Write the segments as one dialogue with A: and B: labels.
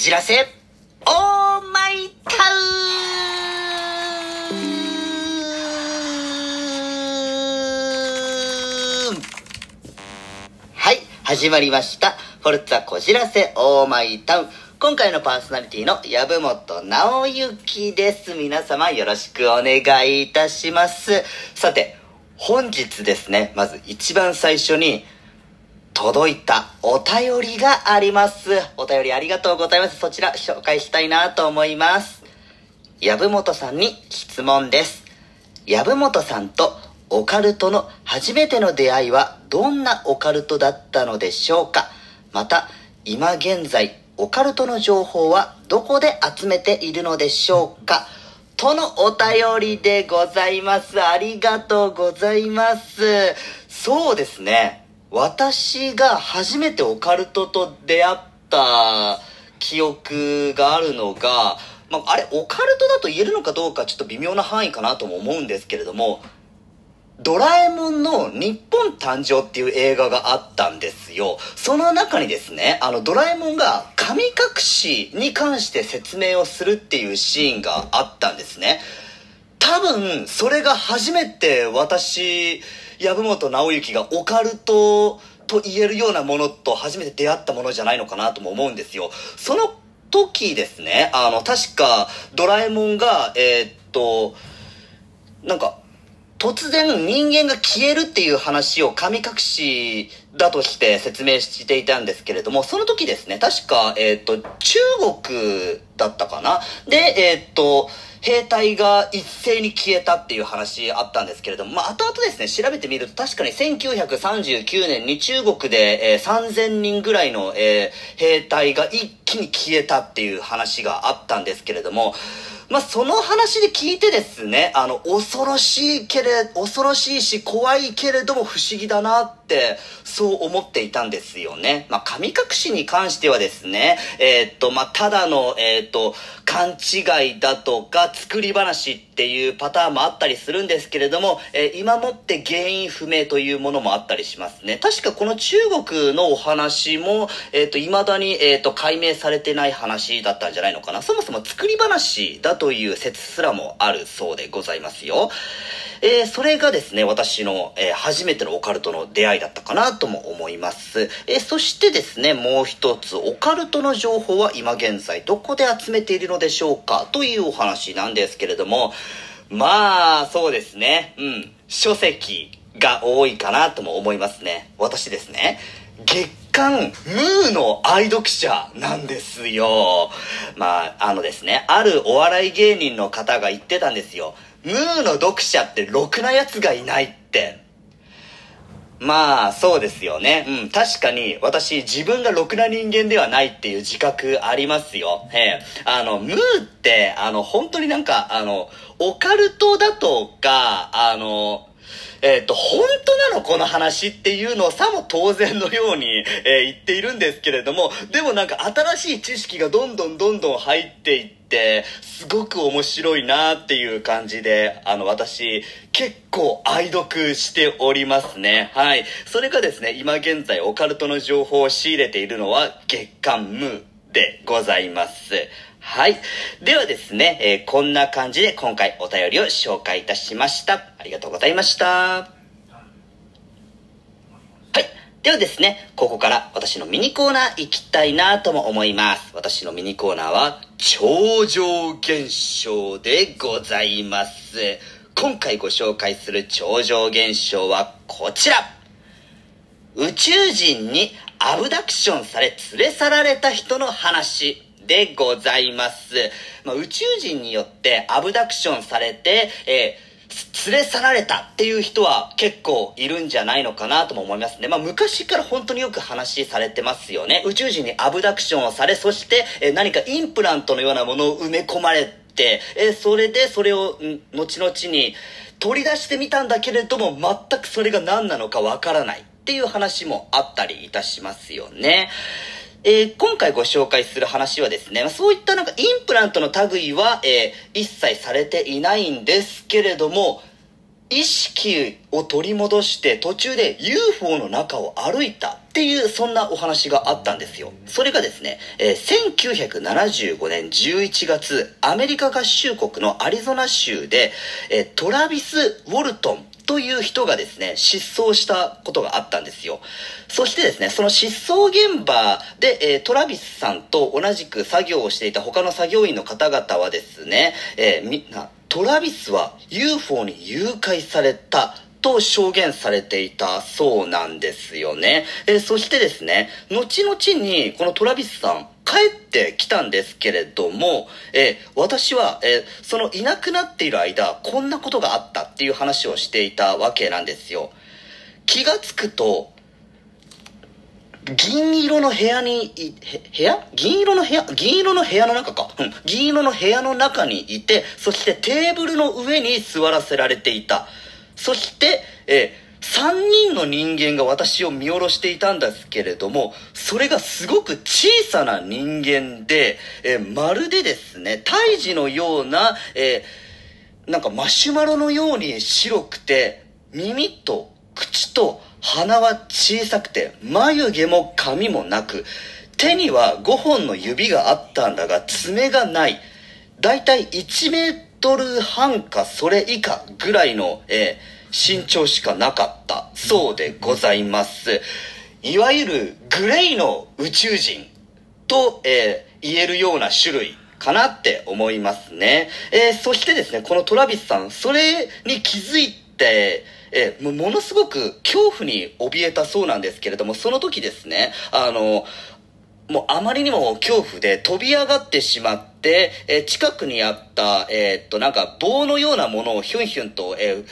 A: じらせオーマイタウンはい、始まりました。フォルツァこじらせオーマイタウン。今回のパーソナリティの籔本直之です。皆様よろしくお願いいたします。さて、本日ですね、まず一番最初に、届いたお便りがあります。お便りありがとうございます。そちら紹介したいなと思います。籔本さんに質問です。籔本さんとオカルトの初めての出会いはどんなオカルトだったのでしょうか？また、今現在、オカルトの情報はどこで集めているのでしょうか？とのお便りでございます。ありがとうございます。そうですね。私が初めてオカルトと出会った記憶があるのが、まあ、あれ、オカルトだと言えるのかどうかちょっと微妙な範囲かなとも思うんですけれども、ドラえもんの日本誕生っていう映画があったんですよ。その中にですね、あのドラえもんが神隠しに関して説明をするっていうシーンがあったんですね。多分、それが初めて私、籔本直之がオカルトと言えるようなものと初めて出会ったものじゃないのかなとも思うんですよ。その時ですね、あの、確かドラえもんが、えーっと、なんか、突然人間が消えるっていう話を神隠しだとして説明していたんですけれども、その時ですね、確か、えっ、と、中国だったかなで、えっ、と、兵隊が一斉に消えたっていう話あったんですけれども、まあ、後々ですね、調べてみると確かに1939年に中国で、えー3000人ぐらいの、えー兵隊が一気に消えたっていう話があったんですけれども、まあ、その話で聞いてですね、あの、恐ろしいけれ、恐ろしいし怖いけれども不思議だなって、そう思っていたんですよね。まあ、神隠しに関してはですね、えーっと、まあ、ただの、えーっと、勘違いだとか作り話っていうパターンもあったりするんですけれども、えー今もって原因不明というものもあったりしますね。確かこの中国のお話も、えーっと、未だに、えーっと、解明されてない話だったんじゃないのかな。そもそも作り話だという説すらもあるそうでございますよ。えーそれがですね、私の、えー初めてのオカルトの出会いだったかなとも思います。えそしてですね、もう一つ、オカルトの情報は今現在どこで集めているのでしょうか？というお話なんですけれども、まあ、そうですね、うん、書籍が多いかなとも思いますね。私ですね、月刊ムーの愛読者なんですよ。まあ、あのですね、あるお笑い芸人の方が言ってたんですよ。ムーの読者ってろくな奴がいないって。まあ、そうですよね。うん、確かに、私、自分がろくな人間ではないっていう自覚ありますよ。ええ。あの、ムーって、あの、本当になんか、あの、オカルトだとか、あの、えっ、と、本当なのこの話っていうのをさも当然のように、えー言っているんですけれども、でもなんか新しい知識がどんどんどんどん入っていって、すごく面白いなっていう感じで、あの、私、結構愛読しておりますね。はい。それがですね、今現在オカルトの情報を仕入れているのは月刊ムーでございます。はい。ではですね、えーこんな感じで今回お便りを紹介いたしました。ありがとうございました。はい。ではですね、ここから私のミニコーナー行きたいなとも思います。私のミニコーナーは、超常現象でございます。今回ご紹介する超常現象はこちら宇宙人にアブダクションされ連れ去られた人の話でございます。まあ、宇宙人によってアブダクションされて、えー連れ去られたっていう人は結構いるんじゃないのかなとも思いますね。まあ昔から本当によく話されてますよね。宇宙人にアブダクションをされ、そして、え何かインプラントのようなものを埋め込まれて、えそれでそれを後々に取り出してみたんだけれども全くそれが何なのかわからないっていう話もあったりいたしますよね。えー今回ご紹介する話はですね、まあそういったなんかインプラントの類は、えー一切されていないんですけれども、意識を取り戻して途中で UFO の中を歩いたっていうそんなお話があったんですよ。それがですね、えー、1975年11月、アメリカ合衆国のアリゾナ州で、えー、トラビス・ウォルトンという人がですね、失踪したことがあったんですよ。そしてですね、その失踪現場で、えー、トラビスさんと同じく作業をしていた他の作業員の方々はですね、えー、みんな、トラビスは UFO に誘拐されたと証言されていたそうなんですよね。えー、そしてですね、後々にこのトラビスさん帰ってきたんですけれども、えー、私は、えー、そのいなくなっている間、こんなことがあったっていう話をしていたわけなんですよ。気がつくと、銀色の部屋に、部屋？銀色の部屋？銀色の部屋の中か。うん。銀色の部屋の中にいて、そしてテーブルの上に座らせられていた。そして、え3人の人間が私を見下ろしていたんですけれども、それがすごく小さな人間で、えまるでですね、胎児のような、えなんかマシュマロのように白くて、耳と口と鼻は小さくて、眉毛も髪もなく、手には5本の指があったんだが、爪がない。だいたい1メートル半かそれ以下ぐらいの、えー、身長しかなかったそうでございます。いわゆるグレイの宇宙人と、えー、言えるような種類かなって思いますね。えー、そしてですね、このトラビスさん、それに気づいて、えー、ものすごく恐怖に怯えたそうなんですけれども、その時ですね、あの、もうあまりにも恐怖で飛び上がってしまって、えー、近くにあった、えー、っと、なんか棒のようなものをヒュンヒュンと、えー、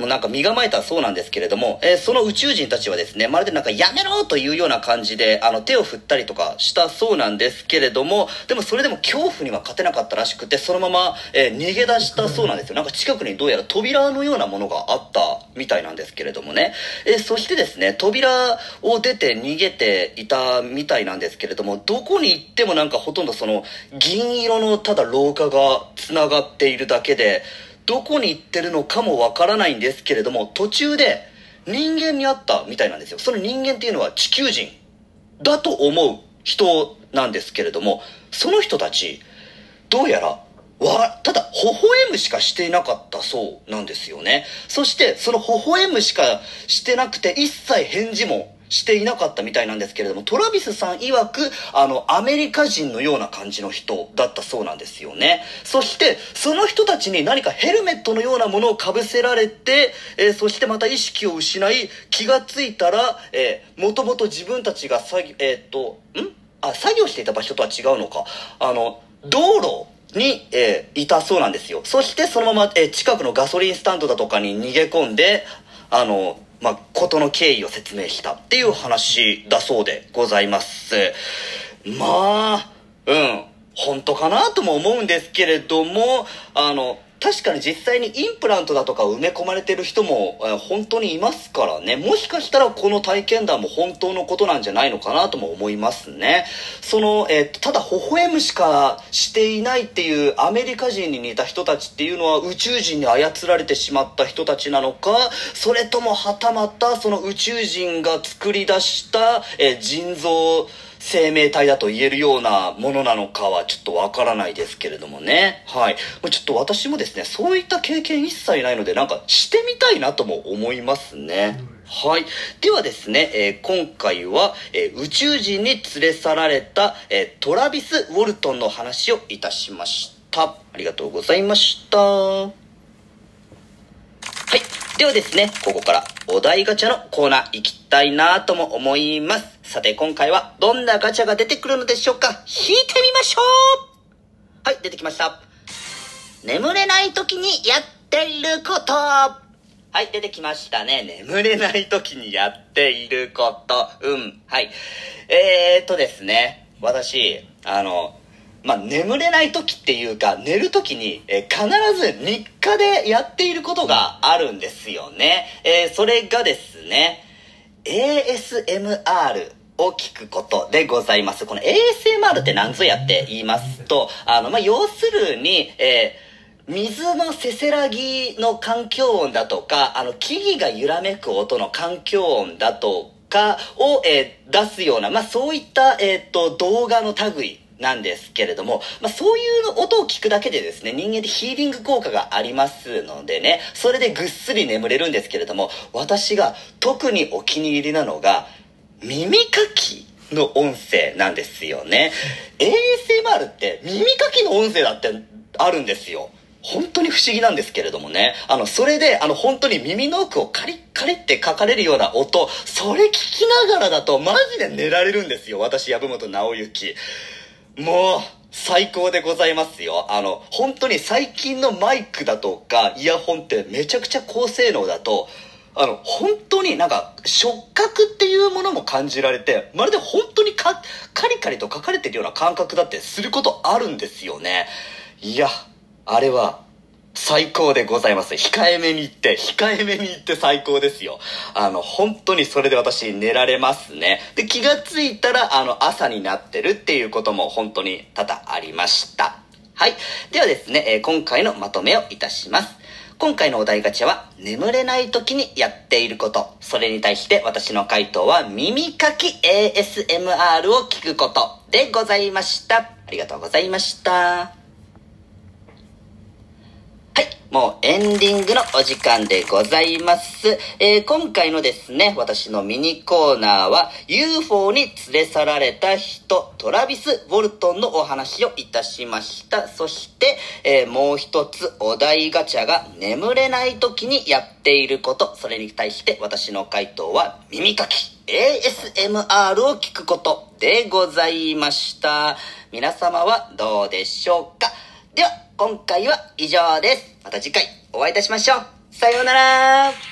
A: もうなんか身構えたそうなんですけれども、えー、その宇宙人たちはですね、まるでなんかやめろというような感じで、あの手を振ったりとかしたそうなんですけれども、でもそれでも恐怖には勝てなかったらしくて、そのまま、えー、逃げ出したそうなんですよ。なんか近くにどうやら扉のようなものがあったみたいなんですけれどもね。えー、そしてですね、扉を出て逃げていたみたいなんですけれども、どこに行ってもなんかほとんどその銀色のただ廊下が繋がっているだけで、どこに行ってるのかもわからないんですけれども、途中で人間に会ったみたいなんですよ。その人間っていうのは地球人だと思う人なんですけれども、その人たち、どうやら、わ、ただ、微笑むしかしていなかったそうなんですよね。そして、その微笑むしかしてなくて、一切返事もしていなかったみたいなんですけれども、トラビスさん曰く、あの、アメリカ人のような感じの人だったそうなんですよね。そして、その人たちに何かヘルメットのようなものをかぶせられて、えー、そしてまた意識を失い、気がついたら、えー、もともと自分たちが作業、えー、っと、ん？あ、作業していた場所とは違うのか。あの、道路、に、えー、いたそうなんですよ。そしてそのまま、えー、近くのガソリンスタンドだとかに逃げ込んで、あの、まあ、ことの経緯を説明したっていう話だそうでございます。まあ、うん、本当かなとも思うんですけれども、あの、確かに実際にインプラントだとか埋め込まれてる人も、え本当にいますからね。もしかしたらこの体験談も本当のことなんじゃないのかなとも思いますね。その、えー、ただ微笑むしかしていないっていうアメリカ人に似た人たちっていうのは宇宙人に操られてしまった人たちなのか、それともはたまたその宇宙人が作り出した、えー、腎臓、生命体だと言えるようなものなのかはちょっとわからないですけれどもね。はい。ちょっと私もですね、そういった経験一切ないので、なんかしてみたいなとも思いますね。はい。ではですね、えー、今回は、えー、宇宙人に連れ去られた、えー、トラビス・ウォルトンの話をいたしました。ありがとうございました。はい。ではですね、ここからお題ガチャのコーナー行きたいなとも思います。さて今回はどんなガチャが出てくるのでしょうか？引いてみましょうはい、出てきました。眠れない時にやっていること。はい、出てきましたね。眠れない時にやっていること。うん、はい。えー、っとですね、私、あの、まあ、眠れない時っていうか、寝る時に、え必ず日課でやっていることがあるんですよね。えー、それがですね、ASMR を聞くことでございます。この ASMR って何ぞやって言いますと、あの、まあ、要するに、えー水のせせらぎの環境音だとか、あの、木々が揺らめく音の環境音だとかを、えー、出すような、まあ、そういった、えっ、ー、と、動画の類なんですけれども、まあ、そういう音を聞くだけでですね、人間ってヒーリング効果がありますのでね、それでぐっすり眠れるんですけれども、私が特にお気に入りなのが、耳かきの音声なんですよね。ASMR って耳かきの音声だってあるんですよ。本当に不思議なんですけれどもね。あの、それで、あの、本当に耳の奥をカリッカリって書かれるような音、それ聞きながらだとマジで寝られるんですよ。私、籔本直之。もう、最高でございますよ。あの、本当に最近のマイクだとか、イヤホンってめちゃくちゃ高性能だと、あの、本当になんか、触覚っていうものも感じられて、まるで本当にカリカリと書かれてるような感覚だってすることあるんですよね。いや、あれは、最高でございます。控えめに言って、控えめに言って最高ですよ。あの、本当にそれで私寝られますね。で、気がついたら、あの、朝になってるっていうことも本当に多々ありました。はい。ではですね、え、今回のまとめをいたします。今回のお題ガチャは、眠れない時にやっていること。それに対して私の回答は、耳かき ASMR を聞くことでございました。ありがとうございました。もうエンディングのお時間でございます。えー、今回のですね、私のミニコーナーは UFO に連れ去られた人、トラビス・ウォルトンのお話をいたしました。そして、えー、もう一つお題ガチャが眠れない時にやっていること、それに対して私の回答は耳かき。ASMR を聞くことでございました。皆様はどうでしょうか？では、今回は以上です。また次回お会いいたしましょう。さようなら